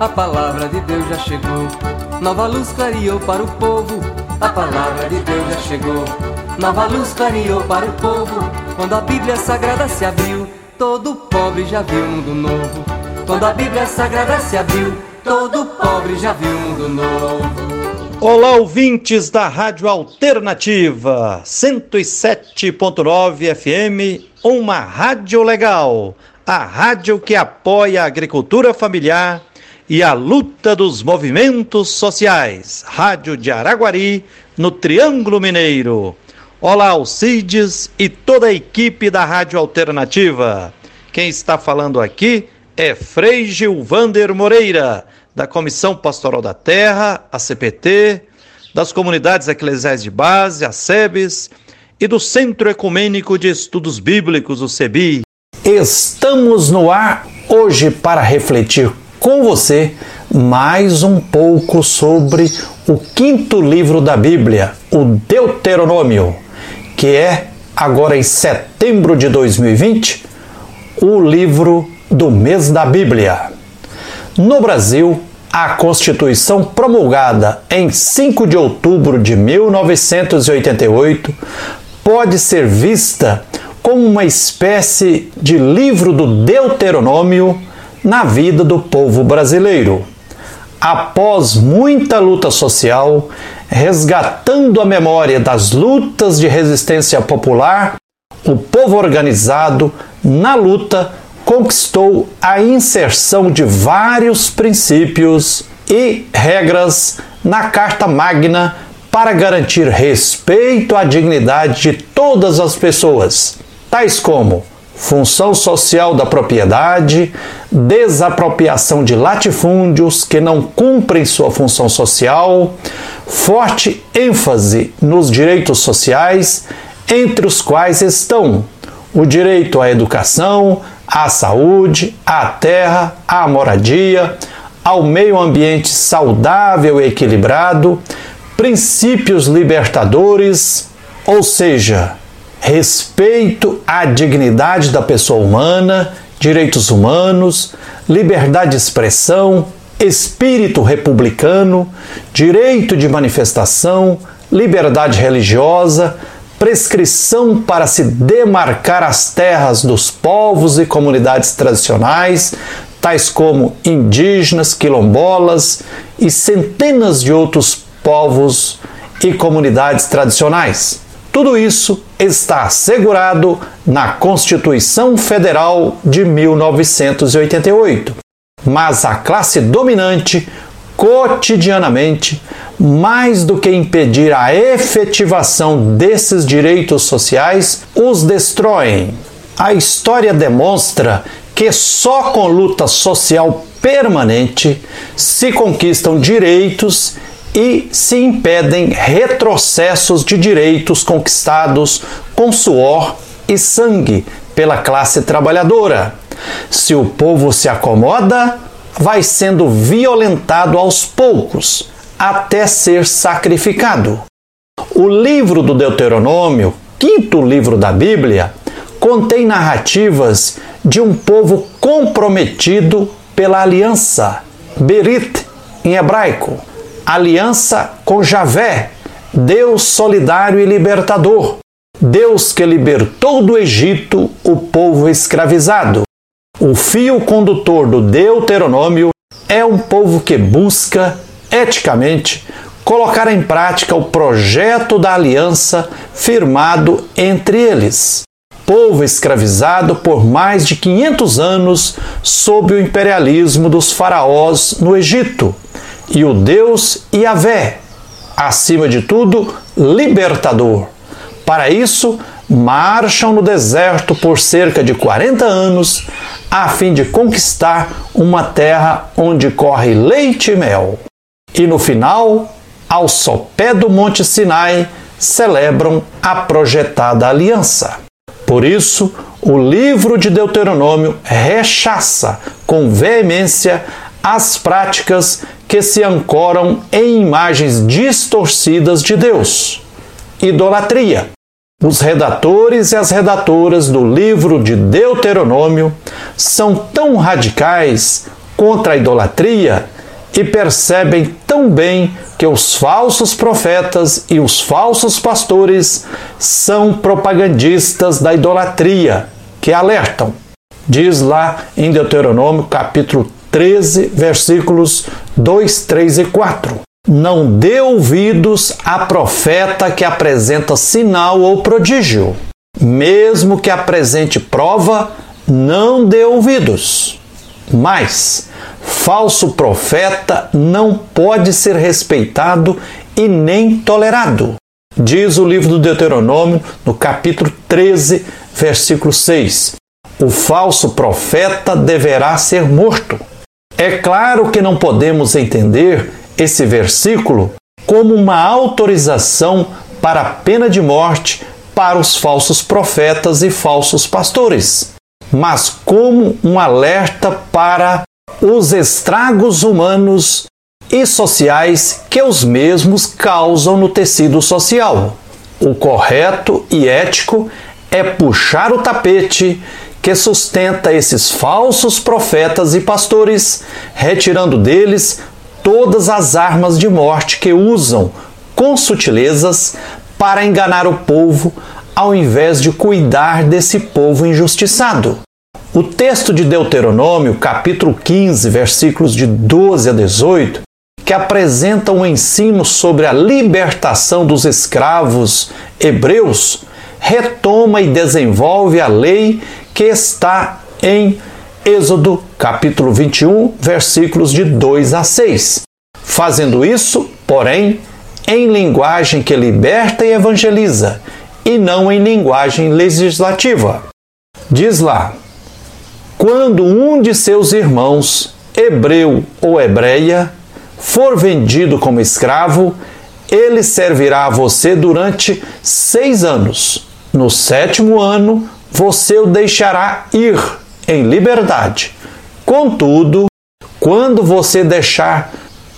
a palavra de Deus já chegou. Nova luz clareou para o povo, a palavra de Deus já chegou. Nova luz clareou para o povo, quando a Bíblia Sagrada se abriu, todo pobre já viu mundo novo. Quando a Bíblia Sagrada se abriu, todo pobre já viu mundo novo. Olá, ouvintes da Rádio Alternativa 107.9 FM, uma rádio legal, a rádio que apoia a agricultura familiar e a luta dos movimentos sociais. Rádio de Araguari, no Triângulo Mineiro. Olá, Alcides e toda a equipe da Rádio Alternativa. Quem está falando aqui é Frei Gilvander Moreira da Comissão Pastoral da Terra, a CPT, das comunidades eclesiais de base, a SEBES, e do Centro Ecumênico de Estudos Bíblicos, o CEBI. Estamos no ar hoje para refletir com você mais um pouco sobre o quinto livro da Bíblia, o Deuteronômio, que é, agora em setembro de 2020, o livro do mês da Bíblia. No Brasil, a Constituição promulgada em 5 de outubro de 1988 pode ser vista como uma espécie de livro do Deuteronômio na vida do povo brasileiro. Após muita luta social, resgatando a memória das lutas de resistência popular, o povo organizado, na luta, conquistou a inserção de vários princípios e regras na Carta Magna para garantir respeito à dignidade de todas as pessoas, tais como função social da propriedade, desapropriação de latifúndios que não cumprem sua função social, forte ênfase nos direitos sociais, entre os quais estão o direito à educação, à saúde, à terra, à moradia, ao meio ambiente saudável e equilibrado, princípios libertadores, ou seja, respeito à dignidade da pessoa humana, direitos humanos, liberdade de expressão, espírito republicano, direito de manifestação, liberdade religiosa, prescrição para se demarcar as terras dos povos e comunidades tradicionais, tais como indígenas, quilombolas e centenas de outros povos e comunidades tradicionais. Tudo isso está assegurado na Constituição Federal de 1988. Mas a classe dominante cotidianamente mais do que impedir a efetivação desses direitos sociais, os destroem. A história demonstra que só com luta social permanente se conquistam direitos e se impedem retrocessos de direitos conquistados com suor e sangue pela classe trabalhadora. Se o povo se acomoda, vai sendo violentado aos poucos até ser sacrificado. O livro do Deuteronômio, quinto livro da Bíblia, contém narrativas de um povo comprometido pela aliança, Berit em hebraico, aliança com Javé, Deus solidário e libertador, Deus que libertou do Egito o povo escravizado. O fio condutor do Deuteronômio é um povo que busca eticamente, colocar em prática o projeto da aliança firmado entre eles. Povo escravizado por mais de 500 anos sob o imperialismo dos faraós no Egito, e o Deus Yahvé, acima de tudo, libertador. Para isso, marcham no deserto por cerca de 40 anos, a fim de conquistar uma terra onde corre leite e mel e no final, ao sopé do Monte Sinai, celebram a projetada aliança. Por isso, o livro de Deuteronômio rechaça com veemência as práticas que se ancoram em imagens distorcidas de Deus. Idolatria. Os redatores e as redatoras do livro de Deuteronômio são tão radicais contra a idolatria e percebem tão bem que os falsos profetas e os falsos pastores são propagandistas da idolatria, que alertam. Diz lá em Deuteronômio capítulo 13, versículos 2, 3 e 4. Não dê ouvidos a profeta que apresenta sinal ou prodígio. Mesmo que apresente prova, não dê ouvidos. Mas falso profeta não pode ser respeitado e nem tolerado. Diz o livro do Deuteronômio, no capítulo 13, versículo 6. O falso profeta deverá ser morto. É claro que não podemos entender esse versículo como uma autorização para a pena de morte para os falsos profetas e falsos pastores, mas como um alerta para os estragos humanos e sociais que os mesmos causam no tecido social. O correto e ético é puxar o tapete que sustenta esses falsos profetas e pastores, retirando deles todas as armas de morte que usam com sutilezas para enganar o povo, ao invés de cuidar desse povo injustiçado. O texto de Deuteronômio, capítulo 15, versículos de 12 a 18, que apresenta um ensino sobre a libertação dos escravos hebreus, retoma e desenvolve a lei que está em Êxodo capítulo 21, versículos de 2 a 6. Fazendo isso, porém, em linguagem que liberta e evangeliza, e não em linguagem legislativa. Diz lá: Quando um de seus irmãos, hebreu ou hebreia, for vendido como escravo, ele servirá a você durante seis anos. No sétimo ano, você o deixará ir em liberdade. Contudo, quando você deixar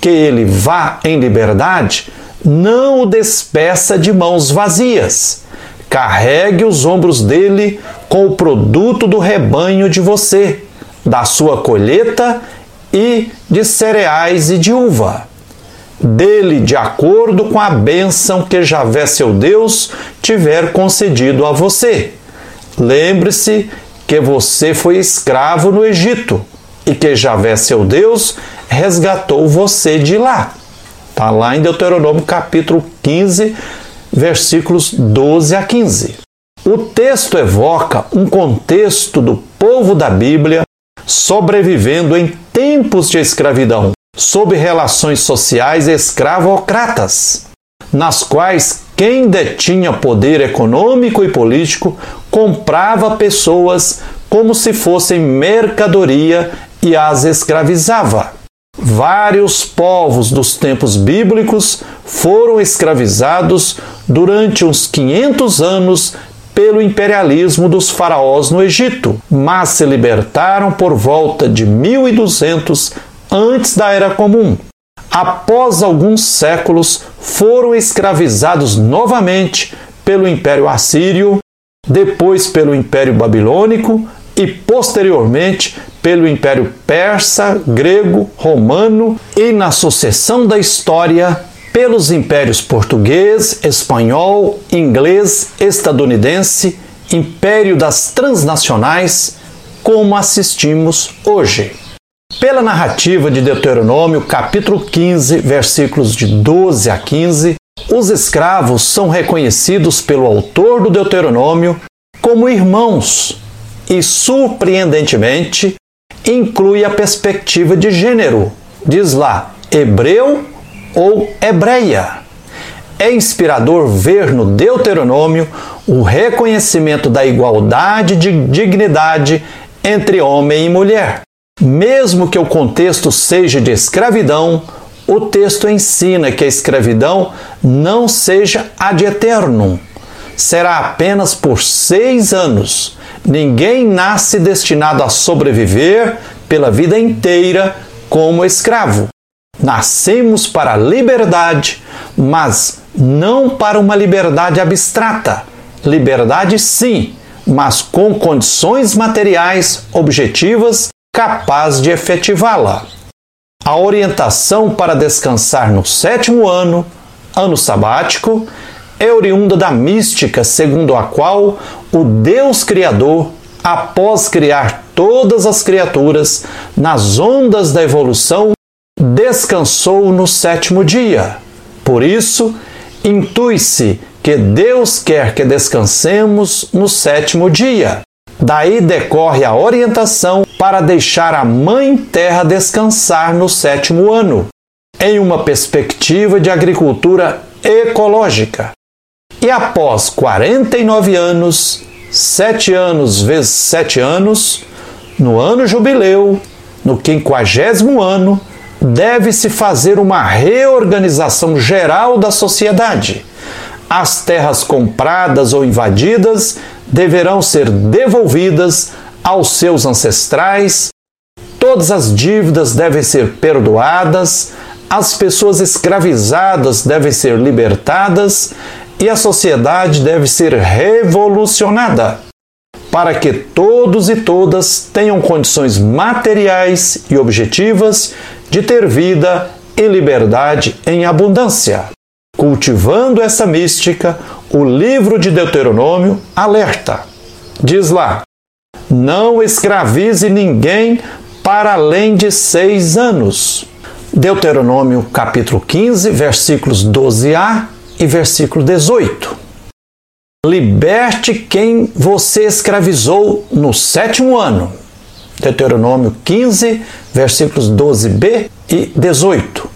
que ele vá em liberdade, não o despeça de mãos vazias. Carregue os ombros dele com o produto do rebanho de você, da sua colheita e de cereais e de uva. Dele de acordo com a bênção que Javé seu Deus tiver concedido a você. Lembre-se que você foi escravo no Egito e que Javé, seu Deus, resgatou você de lá. Está lá em Deuteronômio capítulo 15, versículos 12 a 15. O texto evoca um contexto do povo da Bíblia sobrevivendo em tempos de escravidão, sob relações sociais escravocratas, nas quais quem detinha poder econômico e político comprava pessoas como se fossem mercadoria e as escravizava. Vários povos dos tempos bíblicos foram escravizados durante uns 500 anos pelo imperialismo dos faraós no Egito, mas se libertaram por volta de 1200 antes da Era Comum após alguns séculos, foram escravizados novamente pelo Império Assírio, depois pelo Império Babilônico e posteriormente pelo Império Persa, Grego, Romano e, na sucessão da história, pelos impérios português, espanhol, inglês, estadunidense, Império das Transnacionais, como assistimos hoje. Pela narrativa de Deuteronômio, capítulo 15, versículos de 12 a 15, os escravos são reconhecidos pelo autor do Deuteronômio como irmãos e, surpreendentemente, inclui a perspectiva de gênero. Diz lá, hebreu ou hebreia. É inspirador ver no Deuteronômio o reconhecimento da igualdade de dignidade entre homem e mulher. Mesmo que o contexto seja de escravidão, o texto ensina que a escravidão não seja ad eternum. Será apenas por seis anos. Ninguém nasce destinado a sobreviver pela vida inteira como escravo. Nascemos para a liberdade, mas não para uma liberdade abstrata. Liberdade, sim, mas com condições materiais objetivas capaz de efetivá-la. A orientação para descansar no sétimo ano, ano sabático, é oriunda da mística segundo a qual o Deus Criador, após criar todas as criaturas nas ondas da evolução, descansou no sétimo dia. Por isso, intui-se que Deus quer que descansemos no sétimo dia. Daí decorre a orientação para deixar a Mãe Terra descansar no sétimo ano, em uma perspectiva de agricultura ecológica. E após 49 anos, 7 anos vezes 7 anos, no ano jubileu, no quinquagésimo ano, deve-se fazer uma reorganização geral da sociedade. As terras compradas ou invadidas deverão ser devolvidas aos seus ancestrais, todas as dívidas devem ser perdoadas, as pessoas escravizadas devem ser libertadas e a sociedade deve ser revolucionada para que todos e todas tenham condições materiais e objetivas de ter vida e liberdade em abundância. Cultivando essa mística, o livro de Deuteronômio alerta. Diz lá: Não escravize ninguém para além de seis anos. Deuteronômio capítulo 15, versículos 12a e versículo 18. Liberte quem você escravizou no sétimo ano. Deuteronômio 15, versículos 12b e 18.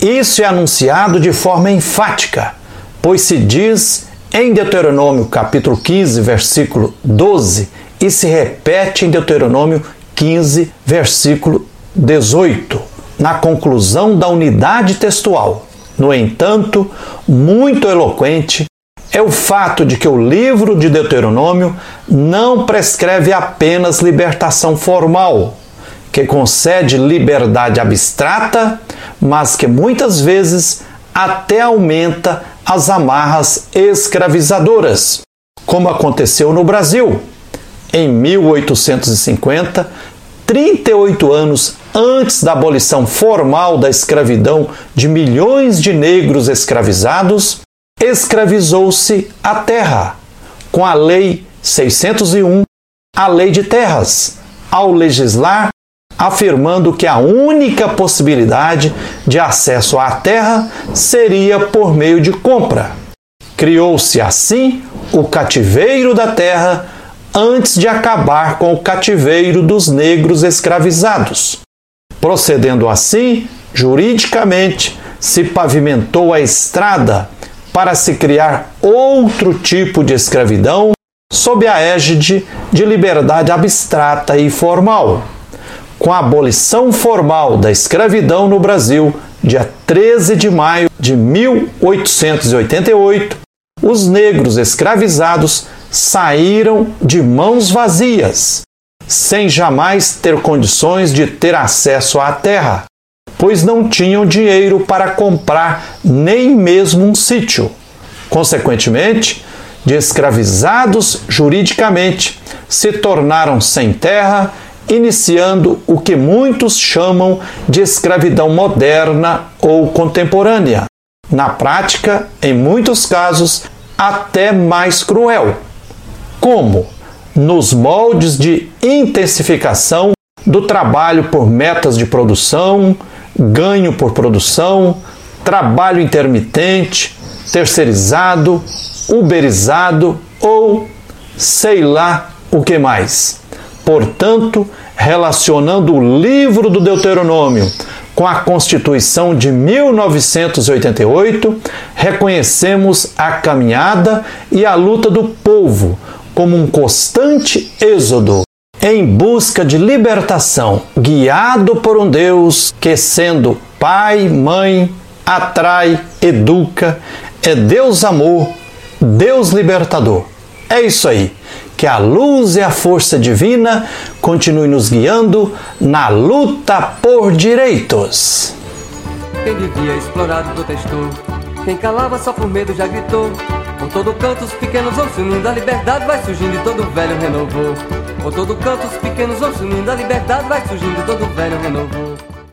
Isso é anunciado de forma enfática, pois se diz em Deuteronômio capítulo 15, versículo 12, e se repete em Deuteronômio 15, versículo 18, na conclusão da unidade textual. No entanto, muito eloquente é o fato de que o livro de Deuteronômio não prescreve apenas libertação formal, que concede liberdade abstrata, mas que muitas vezes até aumenta as amarras escravizadoras, como aconteceu no Brasil. Em 1850, 38 anos antes da abolição formal da escravidão de milhões de negros escravizados, escravizou-se a terra com a Lei 601, a Lei de Terras, ao legislar afirmando que a única possibilidade de acesso à terra seria por meio de compra. Criou-se assim o cativeiro da terra antes de acabar com o cativeiro dos negros escravizados. Procedendo assim, juridicamente, se pavimentou a estrada para se criar outro tipo de escravidão sob a égide de liberdade abstrata e formal. Com a abolição formal da escravidão no Brasil, dia 13 de maio de 1888, os negros escravizados saíram de mãos vazias, sem jamais ter condições de ter acesso à terra, pois não tinham dinheiro para comprar nem mesmo um sítio. Consequentemente, de escravizados juridicamente, se tornaram sem terra, iniciando o que muitos chamam de escravidão moderna ou contemporânea. Na prática, em muitos casos, até mais cruel. Como? Nos moldes de intensificação do trabalho por metas de produção, ganho por produção, trabalho intermitente, terceirizado, uberizado ou sei lá o que mais. Portanto, relacionando o livro do Deuteronômio com a Constituição de 1988, reconhecemos a caminhada e a luta do povo como um constante êxodo em busca de libertação, guiado por um Deus que, sendo Pai, Mãe, atrai, educa, é Deus amor, Deus libertador. É isso aí. Que a luz e a força divina continue nos guiando na luta por direitos. Quem vivia explorado protestou, quem calava só por medo já gritou. Todo canto os pequenos vão se unindo, a liberdade vai surgindo e todo velho renovou. Por todo canto os pequenos vão sumindo, a liberdade vai surgindo, todo velho renovou.